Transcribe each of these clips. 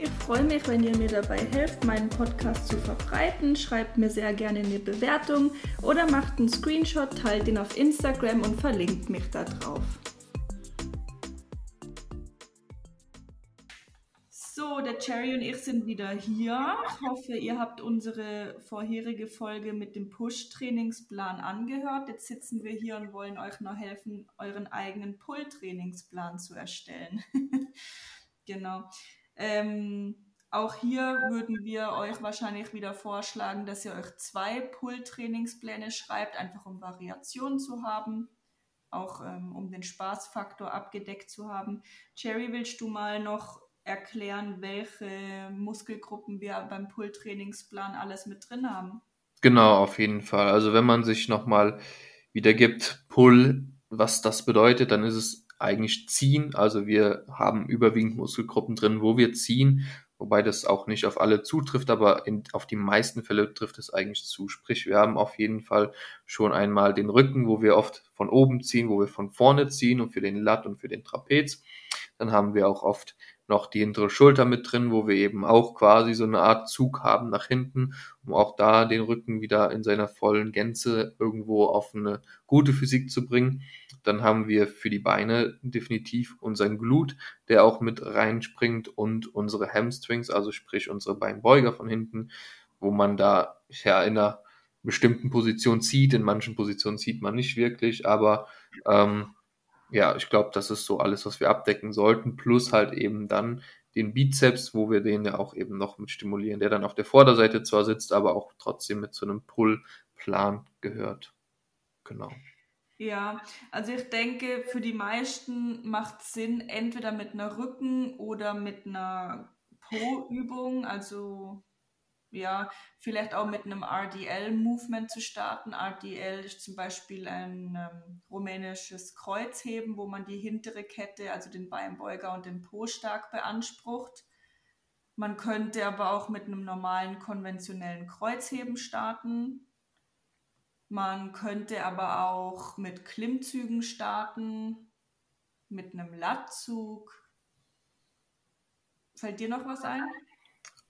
Ich freue mich, wenn ihr mir dabei helft, meinen Podcast zu verbreiten. Schreibt mir sehr gerne eine Bewertung oder macht einen Screenshot, teilt ihn auf Instagram und verlinkt mich da drauf. So, der Cherry und ich sind wieder hier. Ich hoffe, ihr habt unsere vorherige Folge mit dem Push-Trainingsplan angehört. Jetzt sitzen wir hier und wollen euch noch helfen, euren eigenen Pull-Trainingsplan zu erstellen. genau. Ähm, auch hier würden wir euch wahrscheinlich wieder vorschlagen, dass ihr euch zwei Pull-Trainingspläne schreibt, einfach um Variationen zu haben, auch ähm, um den Spaßfaktor abgedeckt zu haben. Cherry, willst du mal noch erklären, welche Muskelgruppen wir beim Pull-Trainingsplan alles mit drin haben? Genau, auf jeden Fall. Also wenn man sich nochmal wiedergibt, Pull, was das bedeutet, dann ist es eigentlich ziehen. Also wir haben überwiegend Muskelgruppen drin, wo wir ziehen, wobei das auch nicht auf alle zutrifft, aber in, auf die meisten Fälle trifft es eigentlich zu. Sprich, wir haben auf jeden Fall schon einmal den Rücken, wo wir oft von oben ziehen, wo wir von vorne ziehen und für den Lat und für den Trapez. Dann haben wir auch oft noch die hintere Schulter mit drin, wo wir eben auch quasi so eine Art Zug haben nach hinten, um auch da den Rücken wieder in seiner vollen Gänze irgendwo auf eine gute Physik zu bringen. Dann haben wir für die Beine definitiv unseren Glut, der auch mit reinspringt und unsere Hamstrings, also sprich unsere Beinbeuger von hinten, wo man da ja in einer bestimmten Position zieht. In manchen Positionen zieht man nicht wirklich, aber ähm, ja, ich glaube, das ist so alles, was wir abdecken sollten, plus halt eben dann den Bizeps, wo wir den ja auch eben noch mit stimulieren, der dann auf der Vorderseite zwar sitzt, aber auch trotzdem mit so einem Pull-Plan gehört. Genau. Ja, also ich denke, für die meisten macht es Sinn, entweder mit einer Rücken- oder mit einer Po-Übung, also ja, vielleicht auch mit einem RDL-Movement zu starten. RDL ist zum Beispiel ein ähm, rumänisches Kreuzheben, wo man die hintere Kette, also den Beinbeuger und den Po stark beansprucht. Man könnte aber auch mit einem normalen konventionellen Kreuzheben starten. Man könnte aber auch mit Klimmzügen starten, mit einem Lattzug. Fällt dir noch was ein?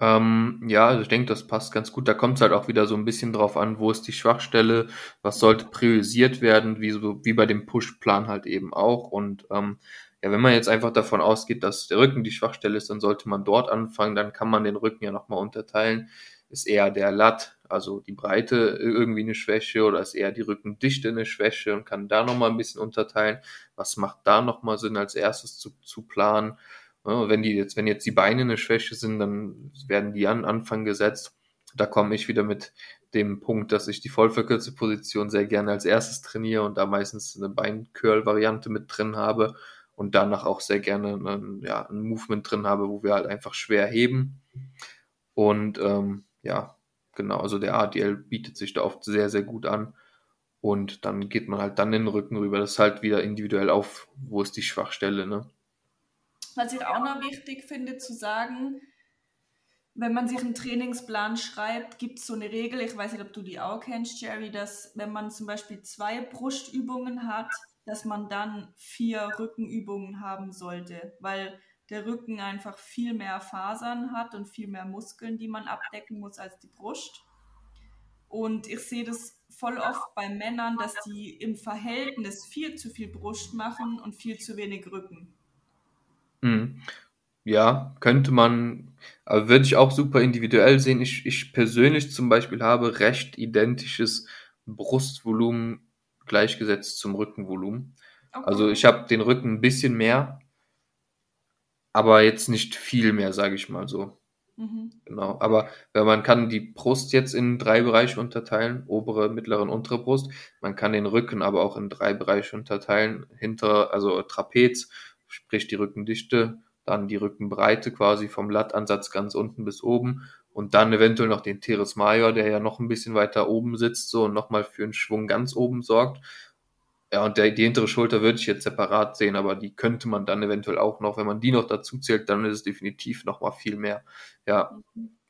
Ähm, ja, also ich denke, das passt ganz gut. Da kommt es halt auch wieder so ein bisschen drauf an, wo ist die Schwachstelle, was sollte priorisiert werden, wie, so, wie bei dem Push-Plan halt eben auch. Und ähm, ja, wenn man jetzt einfach davon ausgeht, dass der Rücken die Schwachstelle ist, dann sollte man dort anfangen. Dann kann man den Rücken ja nochmal unterteilen. Ist eher der Lat, also die Breite irgendwie eine Schwäche oder ist eher die Rückendichte eine Schwäche und kann da nochmal ein bisschen unterteilen. Was macht da nochmal Sinn als erstes zu, zu planen? Ja, wenn die jetzt, wenn jetzt die Beine eine Schwäche sind, dann werden die an Anfang gesetzt. Da komme ich wieder mit dem Punkt, dass ich die vollverkürzte Position sehr gerne als erstes trainiere und da meistens eine Beincurl-Variante mit drin habe und danach auch sehr gerne einen, ja, ein Movement drin habe, wo wir halt einfach schwer heben. Und ähm, ja, genau, also der ADL bietet sich da oft sehr, sehr gut an. Und dann geht man halt dann den Rücken rüber. Das ist halt wieder individuell auf, wo ist die Schwachstelle, ne? Was ich auch noch wichtig finde zu sagen, wenn man sich einen Trainingsplan schreibt, gibt es so eine Regel, ich weiß nicht, ob du die auch kennst, Jerry, dass wenn man zum Beispiel zwei Brustübungen hat, dass man dann vier Rückenübungen haben sollte, weil der Rücken einfach viel mehr Fasern hat und viel mehr Muskeln, die man abdecken muss als die Brust. Und ich sehe das voll oft bei Männern, dass die im Verhältnis viel zu viel Brust machen und viel zu wenig Rücken. Mhm. Ja, könnte man, aber würde ich auch super individuell sehen. Ich, ich persönlich zum Beispiel habe recht identisches Brustvolumen gleichgesetzt zum Rückenvolumen. Okay. Also ich habe den Rücken ein bisschen mehr, aber jetzt nicht viel mehr, sage ich mal so. Mhm. Genau, aber wenn man kann die Brust jetzt in drei Bereiche unterteilen, obere, mittlere und untere Brust. Man kann den Rücken aber auch in drei Bereiche unterteilen. Hinter, also Trapez, sprich die Rückendichte, dann die Rückenbreite quasi vom Lattansatz ganz unten bis oben und dann eventuell noch den Teres Major, der ja noch ein bisschen weiter oben sitzt, so und nochmal für einen Schwung ganz oben sorgt. Ja, und der, die hintere Schulter würde ich jetzt separat sehen, aber die könnte man dann eventuell auch noch, wenn man die noch dazu zählt, dann ist es definitiv nochmal viel mehr. Ja,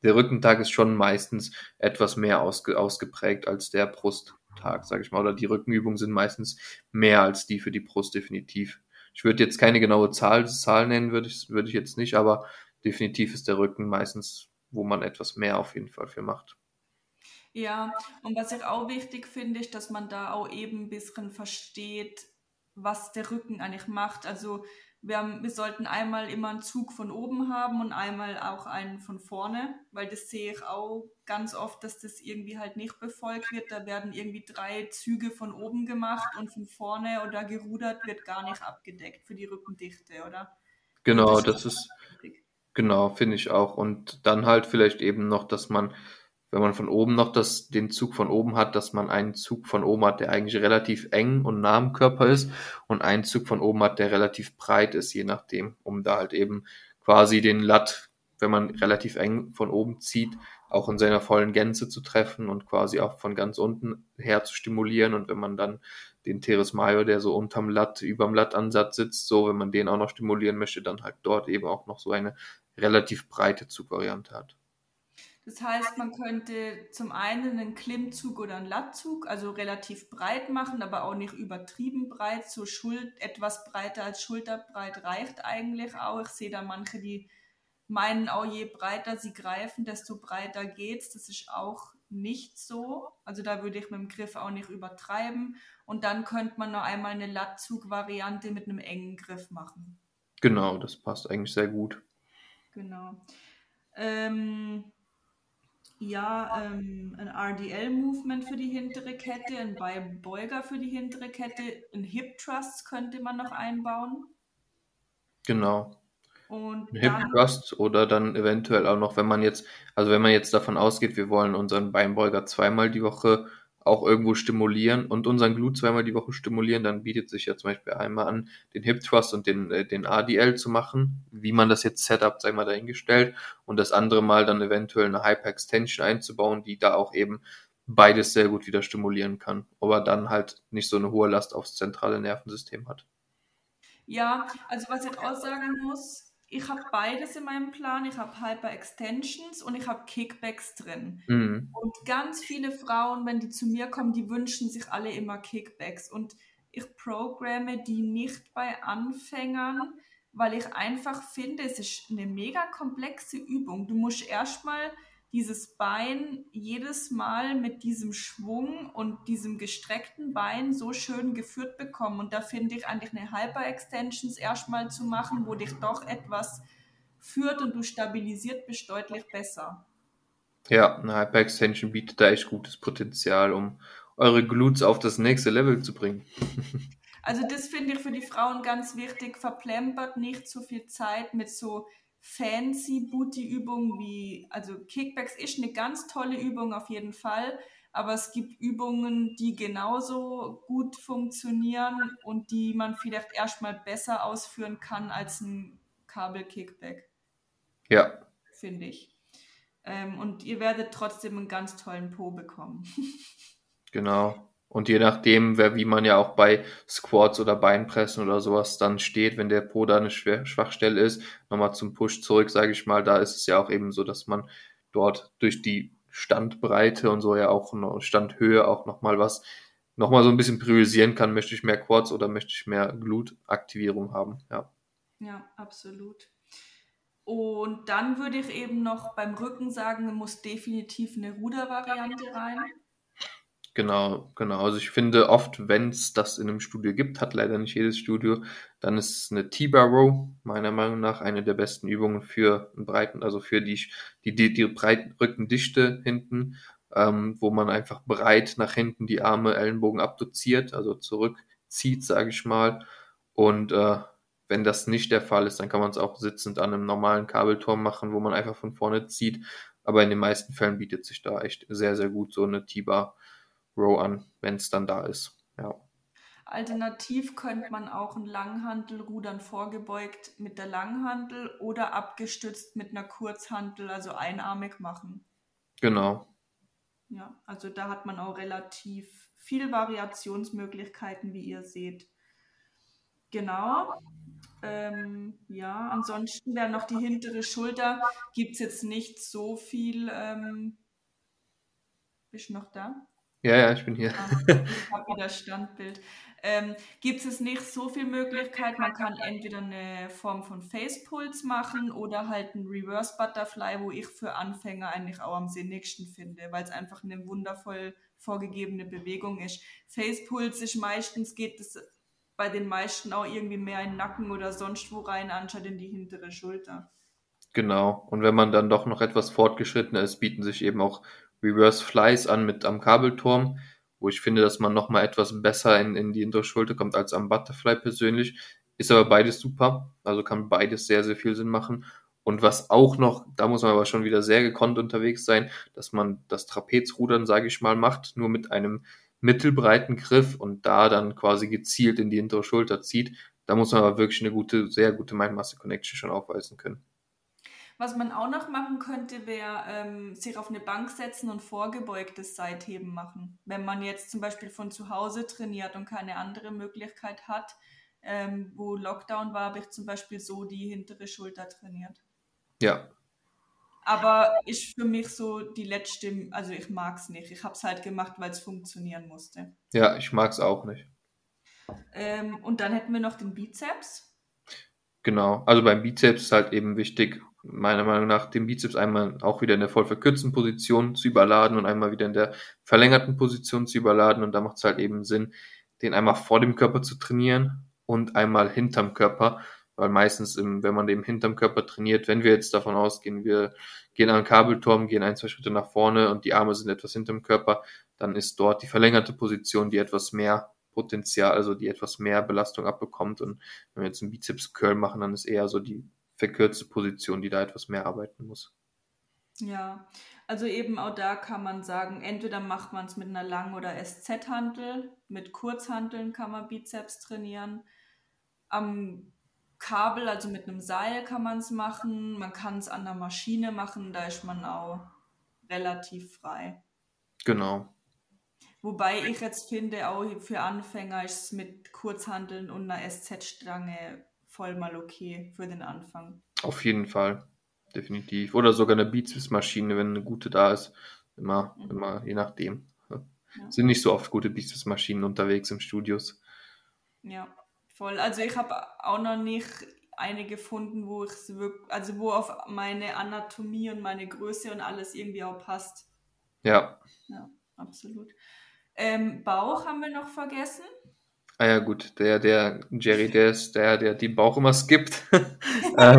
der Rückentag ist schon meistens etwas mehr ausge, ausgeprägt als der Brusttag, sage ich mal. Oder die Rückenübungen sind meistens mehr als die für die Brust definitiv. Ich würde jetzt keine genaue Zahl, Zahl nennen, würde ich, würde ich jetzt nicht, aber definitiv ist der Rücken meistens, wo man etwas mehr auf jeden Fall für macht. Ja, und was ich auch wichtig finde, ist, dass man da auch eben ein bisschen versteht, was der Rücken eigentlich macht. Also wir, haben, wir sollten einmal immer einen Zug von oben haben und einmal auch einen von vorne, weil das sehe ich auch ganz oft, dass das irgendwie halt nicht befolgt wird. Da werden irgendwie drei Züge von oben gemacht und von vorne oder gerudert wird gar nicht abgedeckt für die Rückendichte, oder? Genau, das, das ist, genau, finde ich auch. Und dann halt vielleicht eben noch, dass man wenn man von oben noch das, den Zug von oben hat, dass man einen Zug von oben hat, der eigentlich relativ eng und nah am Körper ist und einen Zug von oben hat, der relativ breit ist, je nachdem, um da halt eben quasi den Latt, wenn man relativ eng von oben zieht, auch in seiner vollen Gänze zu treffen und quasi auch von ganz unten her zu stimulieren und wenn man dann den Teres Major, der so unterm Latt, überm Lattansatz sitzt, so, wenn man den auch noch stimulieren möchte, dann halt dort eben auch noch so eine relativ breite Zugvariante hat. Das heißt, man könnte zum einen einen Klimmzug oder einen Lattzug, also relativ breit machen, aber auch nicht übertrieben breit. So Schuld, etwas breiter als Schulterbreit reicht eigentlich auch. Ich sehe da manche, die meinen auch, je breiter sie greifen, desto breiter geht's. Das ist auch nicht so. Also da würde ich mit dem Griff auch nicht übertreiben. Und dann könnte man noch einmal eine Lattzug-Variante mit einem engen Griff machen. Genau, das passt eigentlich sehr gut. Genau. Ähm, ja, ähm, ein RDL-Movement für die hintere Kette, ein Beuger für die hintere Kette, ein Hip Thrust könnte man noch einbauen. Genau. Und ein Hip Thrust oder dann eventuell auch noch, wenn man jetzt, also wenn man jetzt davon ausgeht, wir wollen unseren Beinbeuger zweimal die Woche auch irgendwo stimulieren und unseren Glut zweimal die Woche stimulieren, dann bietet sich ja zum Beispiel einmal an, den Hip Thrust und den, äh, den ADL zu machen, wie man das jetzt Setup, sag ich mal, dahingestellt und das andere Mal dann eventuell eine Hyper-Extension einzubauen, die da auch eben beides sehr gut wieder stimulieren kann, aber dann halt nicht so eine hohe Last aufs zentrale Nervensystem hat. Ja, also was ich auch sagen muss, ich habe beides in meinem Plan. Ich habe Hyper Extensions und ich habe Kickbacks drin. Mhm. Und ganz viele Frauen, wenn die zu mir kommen, die wünschen sich alle immer Kickbacks. Und ich programme die nicht bei Anfängern, weil ich einfach finde, es ist eine mega komplexe Übung. Du musst erstmal dieses Bein jedes Mal mit diesem Schwung und diesem gestreckten Bein so schön geführt bekommen. Und da finde ich eigentlich eine Hyper-Extensions erstmal zu machen, wo dich doch etwas führt und du stabilisiert bist deutlich besser. Ja, eine Hyper-Extension bietet da echt gutes Potenzial, um eure Glutes auf das nächste Level zu bringen. also das finde ich für die Frauen ganz wichtig. Verplempert nicht zu viel Zeit mit so fancy Booty-Übungen wie, also Kickbacks ist eine ganz tolle Übung auf jeden Fall, aber es gibt Übungen, die genauso gut funktionieren und die man vielleicht erstmal besser ausführen kann als ein Kabel-Kickback. Ja. Finde ich. Ähm, und ihr werdet trotzdem einen ganz tollen Po bekommen. genau. Und je nachdem, wer, wie man ja auch bei Squats oder Beinpressen oder sowas dann steht, wenn der Po da eine Schwach Schwachstelle ist, nochmal zum Push zurück, sage ich mal, da ist es ja auch eben so, dass man dort durch die Standbreite und so ja auch Standhöhe auch nochmal was, nochmal so ein bisschen priorisieren kann, möchte ich mehr Quads oder möchte ich mehr Glutaktivierung haben, ja. Ja, absolut. Und dann würde ich eben noch beim Rücken sagen, muss definitiv eine Rudervariante rein. Genau, genau. Also ich finde oft, wenn es das in einem Studio gibt, hat leider nicht jedes Studio, dann ist eine T-Bar Row meiner Meinung nach eine der besten Übungen für einen breiten, also für die, die, die, die breiten Rückendichte hinten, ähm, wo man einfach breit nach hinten die Arme, Ellenbogen abduziert, also zurückzieht, sage ich mal. Und äh, wenn das nicht der Fall ist, dann kann man es auch sitzend an einem normalen Kabelturm machen, wo man einfach von vorne zieht. Aber in den meisten Fällen bietet sich da echt sehr, sehr gut so eine T-Bar Row an, wenn es dann da ist. Ja. Alternativ könnte man auch ein Langhantelrudern vorgebeugt mit der Langhantel oder abgestützt mit einer Kurzhantel, also einarmig machen. Genau. Ja, also da hat man auch relativ viel Variationsmöglichkeiten, wie ihr seht. Genau. Ähm, ja, ansonsten wäre noch die hintere Schulter. Gibt es jetzt nicht so viel. Ähm, bist du noch da? Ja, ja, ich bin hier. Ah, ich habe wieder Standbild. Ähm, Gibt es nicht so viel Möglichkeit? Man kann entweder eine Form von Facepulse machen oder halt ein Reverse Butterfly, wo ich für Anfänger eigentlich auch am sinnigsten finde, weil es einfach eine wundervoll vorgegebene Bewegung ist. Facepulse ist meistens, geht es bei den meisten auch irgendwie mehr in den Nacken oder sonst wo rein, anstatt in die hintere Schulter. Genau. Und wenn man dann doch noch etwas fortgeschrittener ist, bieten sich eben auch Reverse Flies an mit am Kabelturm wo ich finde, dass man nochmal etwas besser in, in die hintere Schulter kommt als am Butterfly persönlich. Ist aber beides super, also kann beides sehr, sehr viel Sinn machen. Und was auch noch, da muss man aber schon wieder sehr gekonnt unterwegs sein, dass man das Trapezrudern, sage ich mal, macht, nur mit einem mittelbreiten Griff und da dann quasi gezielt in die hintere Schulter zieht. Da muss man aber wirklich eine gute, sehr gute Mind-Muscle-Connection schon aufweisen können. Was man auch noch machen könnte, wäre ähm, sich auf eine Bank setzen und vorgebeugtes Seitheben machen. Wenn man jetzt zum Beispiel von zu Hause trainiert und keine andere Möglichkeit hat, ähm, wo Lockdown war, habe ich zum Beispiel so die hintere Schulter trainiert. Ja. Aber ist für mich so die letzte, also ich mag es nicht. Ich habe es halt gemacht, weil es funktionieren musste. Ja, ich mag es auch nicht. Ähm, und dann hätten wir noch den Bizeps. Genau, also beim Bizeps ist halt eben wichtig, meiner Meinung nach den Bizeps einmal auch wieder in der voll verkürzten Position zu überladen und einmal wieder in der verlängerten Position zu überladen. Und da macht es halt eben Sinn, den einmal vor dem Körper zu trainieren und einmal hinterm Körper. Weil meistens, im, wenn man den hinterm Körper trainiert, wenn wir jetzt davon ausgehen, wir gehen an den Kabelturm, gehen ein, zwei Schritte nach vorne und die Arme sind etwas hinterm Körper, dann ist dort die verlängerte Position, die etwas mehr Potenzial, also die etwas mehr Belastung abbekommt. Und wenn wir jetzt einen Bizeps-Curl machen, dann ist eher so die verkürzte Position, die da etwas mehr arbeiten muss. Ja, also eben auch da kann man sagen, entweder macht man es mit einer Lang- oder SZ-Hantel, mit Kurzhanteln kann man Bizeps trainieren. Am Kabel, also mit einem Seil kann man es machen, man kann es an der Maschine machen, da ist man auch relativ frei. Genau. Wobei ich jetzt finde, auch für Anfänger ist es mit Kurzhanteln und einer SZ-Stange voll mal okay für den Anfang. Auf jeden Fall, definitiv. Oder sogar eine Bizeps-Maschine, wenn eine gute da ist. Immer, mhm. immer, je nachdem. Ja. Sind nicht so oft gute Bizeps-Maschinen unterwegs im Studios. Ja, voll. Also ich habe auch noch nicht eine gefunden, wo ich wirklich, also wo auf meine Anatomie und meine Größe und alles irgendwie auch passt. Ja. Ja, absolut. Ähm, Bauch haben wir noch vergessen. Ah ja, gut, der, der Jerry, der ist der, der die Bauch immer skippt. äh,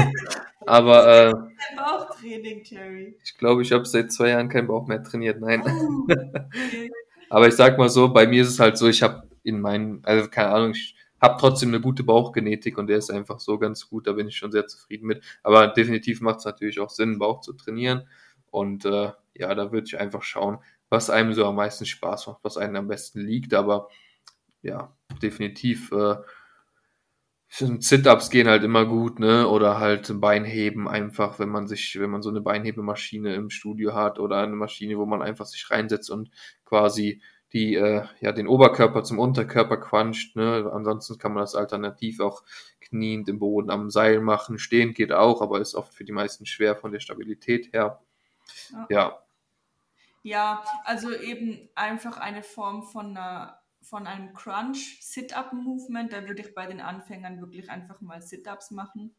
aber äh, Kein Bauchtraining, Jerry. Ich glaube, ich habe seit zwei Jahren keinen Bauch mehr trainiert, nein. Oh, okay. aber ich sag mal so, bei mir ist es halt so, ich habe in meinen, also keine Ahnung, ich habe trotzdem eine gute Bauchgenetik und der ist einfach so ganz gut, da bin ich schon sehr zufrieden mit. Aber definitiv macht es natürlich auch Sinn, Bauch zu trainieren. Und äh, ja, da würde ich einfach schauen, was einem so am meisten Spaß macht, was einem am besten liegt. Aber ja, definitiv. Äh, Sit-ups gehen halt immer gut, ne? Oder halt Beinheben einfach, wenn man sich, wenn man so eine Beinhebemaschine im Studio hat oder eine Maschine, wo man einfach sich reinsetzt und quasi die äh, ja den Oberkörper zum Unterkörper quanscht. Ne? Ansonsten kann man das alternativ auch kniend im Boden am Seil machen. Stehend geht auch, aber ist oft für die meisten schwer von der Stabilität her. Ja. ja. Ja, also eben einfach eine Form von einer von einem Crunch Sit-up Movement. Da würde ich bei den Anfängern wirklich einfach mal Sit-ups machen.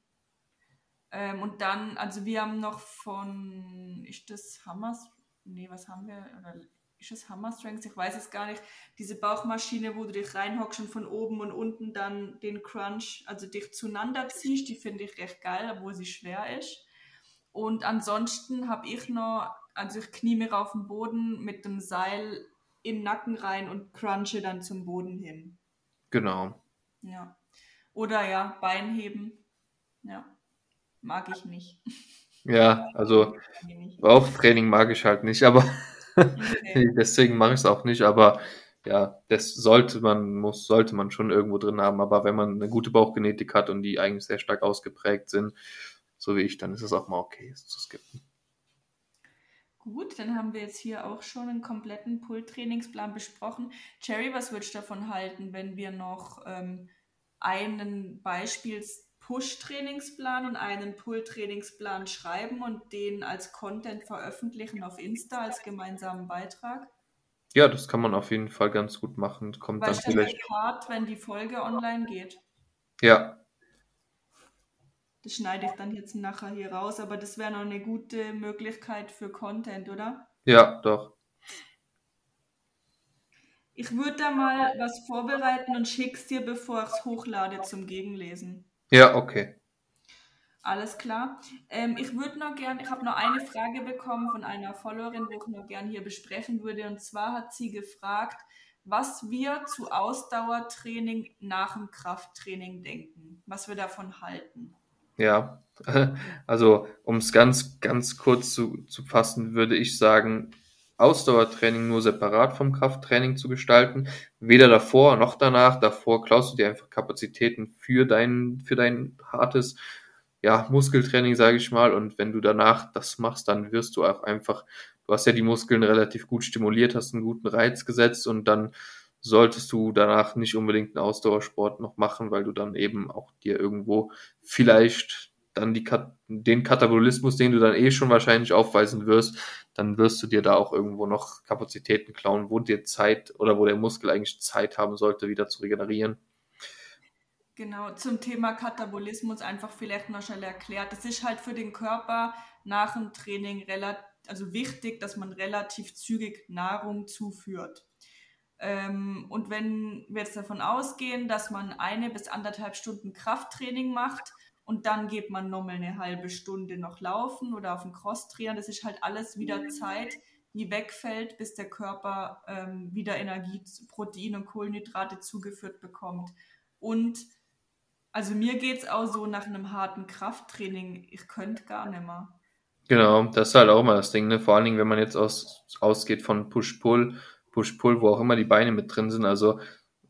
Ähm, und dann, also wir haben noch von, ist das Hammers? Nee, was haben wir? Oder ist das Hammer Strength? Ich weiß es gar nicht. Diese Bauchmaschine, wo du dich reinhockst und von oben und unten dann den Crunch, also dich zueinander ziehst, die finde ich recht geil, obwohl sie schwer ist. Und ansonsten habe ich noch, also ich knie mir auf den Boden mit dem Seil den Nacken rein und crunche dann zum Boden hin. Genau. Ja. Oder ja, Beinheben. Ja, mag ich nicht. Ja, also Bauchtraining mag ich halt nicht, aber okay. deswegen mache ich es auch nicht. Aber ja, das sollte man, muss, sollte man schon irgendwo drin haben. Aber wenn man eine gute Bauchgenetik hat und die eigentlich sehr stark ausgeprägt sind, so wie ich, dann ist es auch mal okay, es zu skippen. Gut, dann haben wir jetzt hier auch schon einen kompletten Pull-Trainingsplan besprochen. Jerry, was würdest du davon halten, wenn wir noch ähm, einen Beispiels-Push-Trainingsplan und einen Pull-Trainingsplan schreiben und den als Content veröffentlichen auf Insta als gemeinsamen Beitrag? Ja, das kann man auf jeden Fall ganz gut machen. Kommt Weil dann vielleicht hart, wenn die Folge online geht. Ja, das schneide ich dann jetzt nachher hier raus, aber das wäre noch eine gute Möglichkeit für Content, oder? Ja, doch. Ich würde da mal was vorbereiten und schick's dir, bevor ich es hochlade zum Gegenlesen. Ja, okay. Alles klar. Ähm, ich würde noch gern, ich habe noch eine Frage bekommen von einer Followerin, wo ich noch gern hier besprechen würde. Und zwar hat sie gefragt, was wir zu Ausdauertraining nach dem Krafttraining denken, was wir davon halten. Ja, also um es ganz, ganz kurz zu, zu fassen, würde ich sagen, Ausdauertraining nur separat vom Krafttraining zu gestalten. Weder davor noch danach. Davor klaust du dir einfach Kapazitäten für dein, für dein hartes ja, Muskeltraining, sage ich mal. Und wenn du danach das machst, dann wirst du auch einfach, du hast ja die Muskeln relativ gut stimuliert, hast einen guten Reiz gesetzt und dann solltest du danach nicht unbedingt einen Ausdauersport noch machen, weil du dann eben auch dir irgendwo vielleicht dann die, den Katabolismus, den du dann eh schon wahrscheinlich aufweisen wirst, dann wirst du dir da auch irgendwo noch Kapazitäten klauen, wo dir Zeit oder wo der Muskel eigentlich Zeit haben sollte, wieder zu regenerieren. Genau, zum Thema Katabolismus einfach vielleicht noch schnell erklärt. Es ist halt für den Körper nach dem Training relativ, also wichtig, dass man relativ zügig Nahrung zuführt. Ähm, und wenn wir jetzt davon ausgehen, dass man eine bis anderthalb Stunden Krafttraining macht und dann geht man nochmal eine halbe Stunde noch laufen oder auf den Crosstrainer, das ist halt alles wieder Zeit, die wegfällt, bis der Körper ähm, wieder Energie, Protein und Kohlenhydrate zugeführt bekommt. Und also mir geht es auch so nach einem harten Krafttraining, ich könnte gar nicht mehr. Genau, das ist halt auch mal das Ding, ne? Vor allen Dingen, wenn man jetzt aus, ausgeht von Push-Pull, Push-Pull, wo auch immer die Beine mit drin sind. Also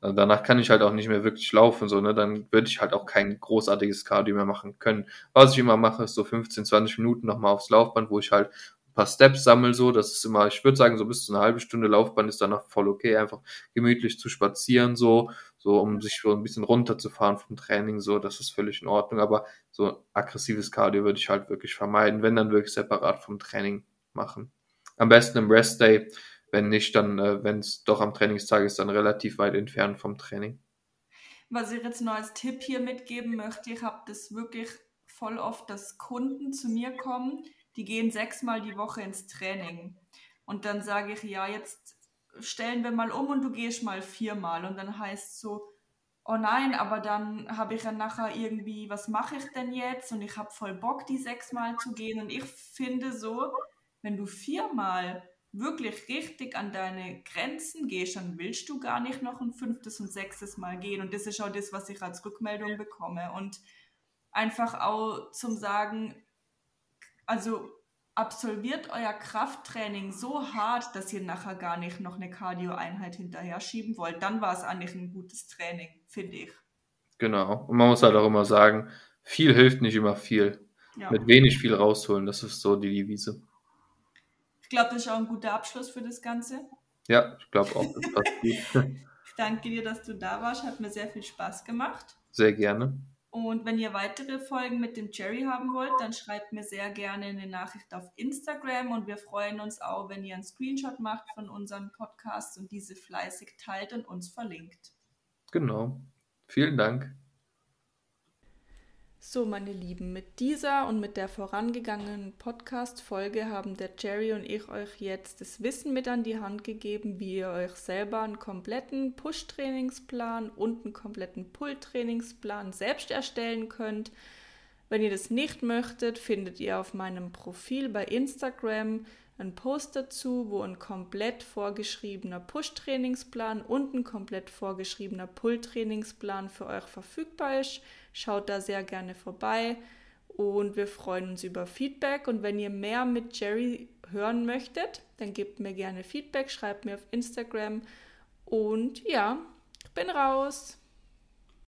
äh, danach kann ich halt auch nicht mehr wirklich laufen, so, ne? Dann würde ich halt auch kein großartiges Cardio mehr machen können. Was ich immer mache, ist so 15, 20 Minuten nochmal aufs Laufband, wo ich halt ein paar Steps sammle, so. Das ist immer, ich würde sagen, so bis zu eine halbe Stunde Laufband ist danach voll okay, einfach gemütlich zu spazieren, so, so, um sich so ein bisschen runterzufahren vom Training, so. Das ist völlig in Ordnung. Aber so aggressives Cardio würde ich halt wirklich vermeiden, wenn dann wirklich separat vom Training machen. Am besten im Rest Day wenn nicht, dann, äh, wenn es doch am Trainingstag ist, dann relativ weit entfernt vom Training. Was ich jetzt noch als Tipp hier mitgeben möchte, ich habe das wirklich voll oft, dass Kunden zu mir kommen, die gehen sechsmal die Woche ins Training. Und dann sage ich, ja, jetzt stellen wir mal um und du gehst mal viermal. Und dann heißt es so, oh nein, aber dann habe ich ja nachher irgendwie, was mache ich denn jetzt? Und ich habe voll Bock, die sechsmal zu gehen. Und ich finde so, wenn du viermal wirklich richtig an deine Grenzen gehst, dann willst du gar nicht noch ein fünftes und sechstes Mal gehen. Und das ist auch das, was ich als Rückmeldung bekomme. Und einfach auch zum Sagen, also absolviert euer Krafttraining so hart, dass ihr nachher gar nicht noch eine Cardio-Einheit hinterher schieben wollt. Dann war es eigentlich ein gutes Training, finde ich. Genau. Und man muss halt auch immer sagen, viel hilft nicht immer viel. Ja. Mit wenig viel rausholen, das ist so die Devise. Ich glaube, das ist auch ein guter Abschluss für das Ganze. Ja, ich glaube auch, das passt gut. ich danke dir, dass du da warst. Hat mir sehr viel Spaß gemacht. Sehr gerne. Und wenn ihr weitere Folgen mit dem Jerry haben wollt, dann schreibt mir sehr gerne eine Nachricht auf Instagram und wir freuen uns auch, wenn ihr einen Screenshot macht von unseren Podcasts und diese fleißig teilt und uns verlinkt. Genau. Vielen Dank. So, meine Lieben, mit dieser und mit der vorangegangenen Podcast-Folge haben der Jerry und ich euch jetzt das Wissen mit an die Hand gegeben, wie ihr euch selber einen kompletten Push-Trainingsplan und einen kompletten Pull-Trainingsplan selbst erstellen könnt. Wenn ihr das nicht möchtet, findet ihr auf meinem Profil bei Instagram einen Post dazu, wo ein komplett vorgeschriebener Push-Trainingsplan und ein komplett vorgeschriebener Pull-Trainingsplan für euch verfügbar ist. Schaut da sehr gerne vorbei und wir freuen uns über Feedback. Und wenn ihr mehr mit Jerry hören möchtet, dann gebt mir gerne Feedback, schreibt mir auf Instagram. Und ja, ich bin raus.